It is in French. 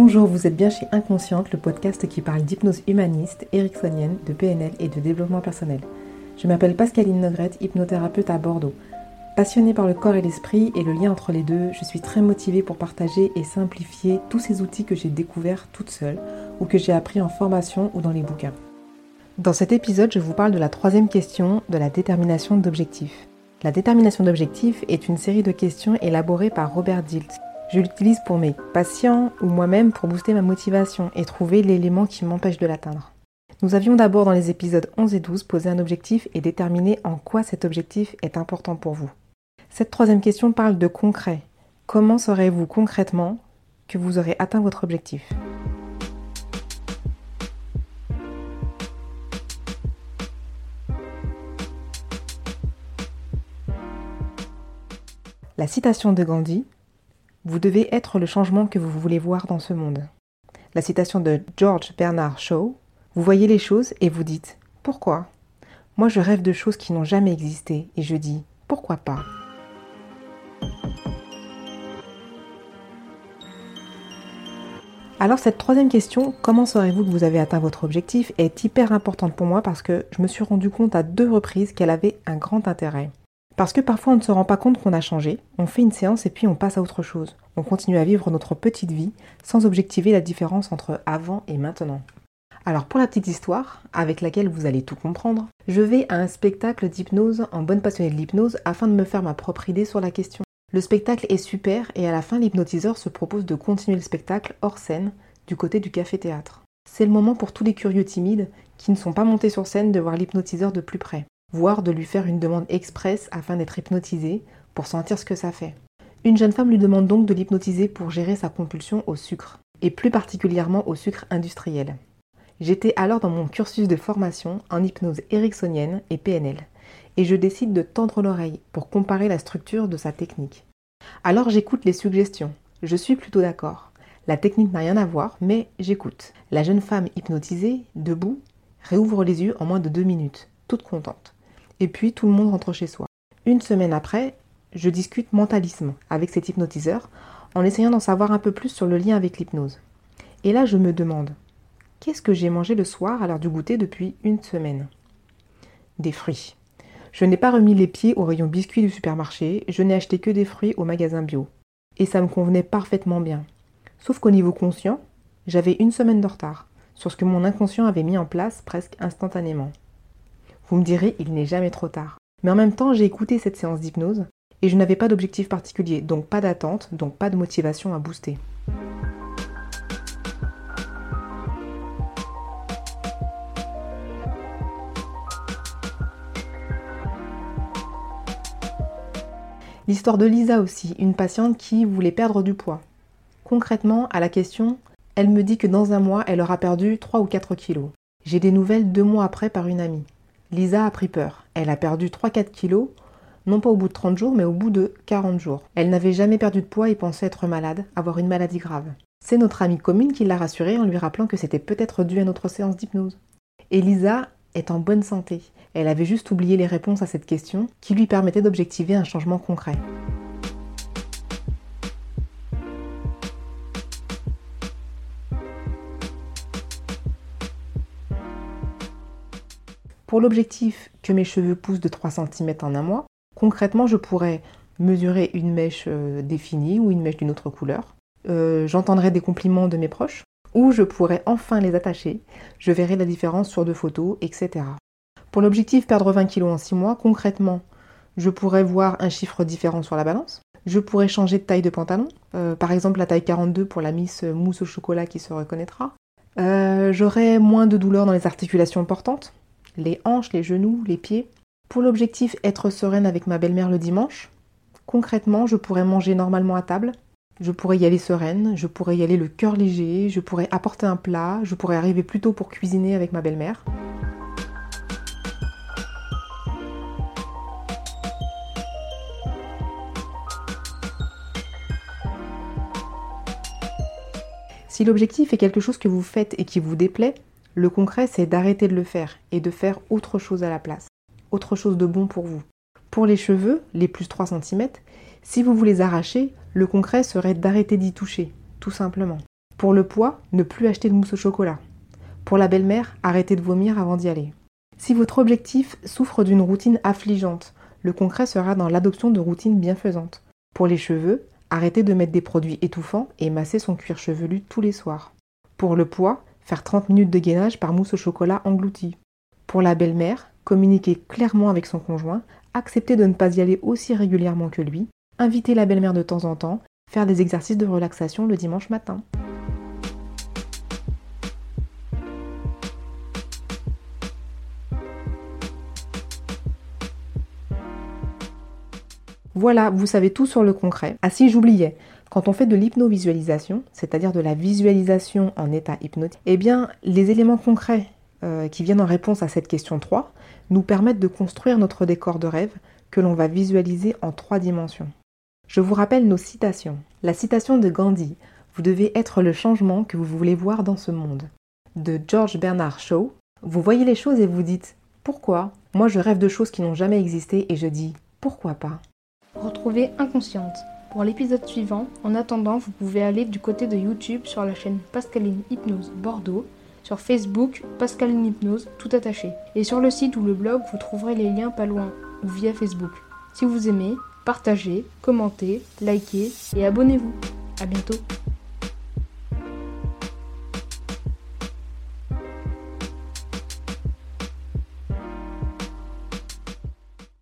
Bonjour, vous êtes bien chez Inconsciente, le podcast qui parle d'hypnose humaniste, ericksonienne, de PNL et de développement personnel. Je m'appelle Pascaline Nogrette, hypnothérapeute à Bordeaux. Passionnée par le corps et l'esprit et le lien entre les deux, je suis très motivée pour partager et simplifier tous ces outils que j'ai découverts toute seule ou que j'ai appris en formation ou dans les bouquins. Dans cet épisode, je vous parle de la troisième question de la détermination d'objectifs. La détermination d'objectifs est une série de questions élaborées par Robert Dilt. Je l'utilise pour mes patients ou moi-même pour booster ma motivation et trouver l'élément qui m'empêche de l'atteindre. Nous avions d'abord dans les épisodes 11 et 12 posé un objectif et déterminé en quoi cet objectif est important pour vous. Cette troisième question parle de concret. Comment saurez-vous concrètement que vous aurez atteint votre objectif? La citation de Gandhi Vous devez être le changement que vous voulez voir dans ce monde. La citation de George Bernard Shaw Vous voyez les choses et vous dites Pourquoi? Moi je rêve de choses qui n'ont jamais existé et je dis Pourquoi pas? Alors cette troisième question, comment saurez-vous que vous avez atteint votre objectif, est hyper importante pour moi parce que je me suis rendu compte à deux reprises qu'elle avait un grand intérêt. Parce que parfois on ne se rend pas compte qu'on a changé, on fait une séance et puis on passe à autre chose. On continue à vivre notre petite vie sans objectiver la différence entre avant et maintenant. Alors pour la petite histoire, avec laquelle vous allez tout comprendre, je vais à un spectacle d'hypnose en bonne passionnée de l'hypnose afin de me faire ma propre idée sur la question. Le spectacle est super et à la fin l'hypnotiseur se propose de continuer le spectacle hors scène du côté du café-théâtre. C'est le moment pour tous les curieux timides qui ne sont pas montés sur scène de voir l'hypnotiseur de plus près, voire de lui faire une demande express afin d'être hypnotisé pour sentir ce que ça fait. Une jeune femme lui demande donc de l'hypnotiser pour gérer sa compulsion au sucre, et plus particulièrement au sucre industriel. J'étais alors dans mon cursus de formation en hypnose ericksonienne et PNL, et je décide de tendre l'oreille pour comparer la structure de sa technique. Alors j'écoute les suggestions. Je suis plutôt d'accord. La technique n'a rien à voir, mais j'écoute. La jeune femme hypnotisée, debout, réouvre les yeux en moins de deux minutes, toute contente. Et puis tout le monde rentre chez soi. Une semaine après, je discute mentalisme avec cet hypnotiseur en essayant d'en savoir un peu plus sur le lien avec l'hypnose. Et là, je me demande, qu'est-ce que j'ai mangé le soir à l'heure du goûter depuis une semaine? Des fruits. Je n'ai pas remis les pieds au rayon biscuits du supermarché, je n'ai acheté que des fruits au magasin bio. Et ça me convenait parfaitement bien. Sauf qu'au niveau conscient, j'avais une semaine de retard sur ce que mon inconscient avait mis en place presque instantanément. Vous me direz, il n'est jamais trop tard. Mais en même temps, j'ai écouté cette séance d'hypnose et je n'avais pas d'objectif particulier, donc pas d'attente, donc pas de motivation à booster. L'histoire de Lisa aussi, une patiente qui voulait perdre du poids. Concrètement, à la question, elle me dit que dans un mois, elle aura perdu 3 ou 4 kilos. J'ai des nouvelles deux mois après par une amie. Lisa a pris peur. Elle a perdu 3-4 kilos, non pas au bout de 30 jours, mais au bout de 40 jours. Elle n'avait jamais perdu de poids et pensait être malade, avoir une maladie grave. C'est notre amie commune qui l'a rassurée en lui rappelant que c'était peut-être dû à notre séance d'hypnose. Et Lisa est en bonne santé. Elle avait juste oublié les réponses à cette question qui lui permettait d'objectiver un changement concret. Pour l'objectif que mes cheveux poussent de 3 cm en un mois, concrètement je pourrais mesurer une mèche euh, définie ou une mèche d'une autre couleur. Euh, j'entendrai des compliments de mes proches, ou je pourrais enfin les attacher, je verrai la différence sur deux photos, etc. Pour l'objectif perdre 20 kg en 6 mois, concrètement, je pourrais voir un chiffre différent sur la balance. Je pourrais changer de taille de pantalon, euh, par exemple la taille 42 pour la Miss Mousse au chocolat qui se reconnaîtra. Euh, j'aurai moins de douleur dans les articulations portantes, les hanches, les genoux, les pieds. Pour l'objectif être sereine avec ma belle-mère le dimanche, concrètement, je pourrais manger normalement à table, je pourrais y aller sereine, je pourrais y aller le cœur léger, je pourrais apporter un plat, je pourrais arriver plus tôt pour cuisiner avec ma belle-mère. Si l'objectif est quelque chose que vous faites et qui vous déplaît, le concret c'est d'arrêter de le faire et de faire autre chose à la place, autre chose de bon pour vous. Pour les cheveux, les plus 3 cm, si vous les arrachez, le concret serait d'arrêter d'y toucher, tout simplement. Pour le poids, ne plus acheter de mousse au chocolat. Pour la belle-mère, arrêtez de vomir avant d'y aller. Si votre objectif souffre d'une routine affligeante, le concret sera dans l'adoption de routines bienfaisantes. Pour les cheveux, arrêtez de mettre des produits étouffants et masser son cuir chevelu tous les soirs. Pour le poids, faire 30 minutes de gainage par mousse au chocolat englouti. Pour la belle-mère, communiquer clairement avec son conjoint, accepter de ne pas y aller aussi régulièrement que lui, inviter la belle-mère de temps en temps, faire des exercices de relaxation le dimanche matin. Voilà, vous savez tout sur le concret. Ah si, j'oubliais. Quand on fait de l'hypnovisualisation, c'est-à-dire de la visualisation en état hypnotique, eh bien, les éléments concrets euh, qui viennent en réponse à cette question 3 nous permettent de construire notre décor de rêve que l'on va visualiser en trois dimensions. Je vous rappelle nos citations. La citation de Gandhi Vous devez être le changement que vous voulez voir dans ce monde. De George Bernard Shaw Vous voyez les choses et vous dites Pourquoi? Moi je rêve de choses qui n'ont jamais existé et je dis Pourquoi pas? Retrouvez Inconsciente. Pour l'épisode suivant, en attendant, vous pouvez aller du côté de YouTube sur la chaîne Pascaline Hypnose Bordeaux, sur Facebook Pascaline Hypnose tout attaché, et sur le site ou le blog vous trouverez les liens pas loin ou via Facebook. Si vous aimez, partagez, commentez, likez et abonnez-vous. A bientôt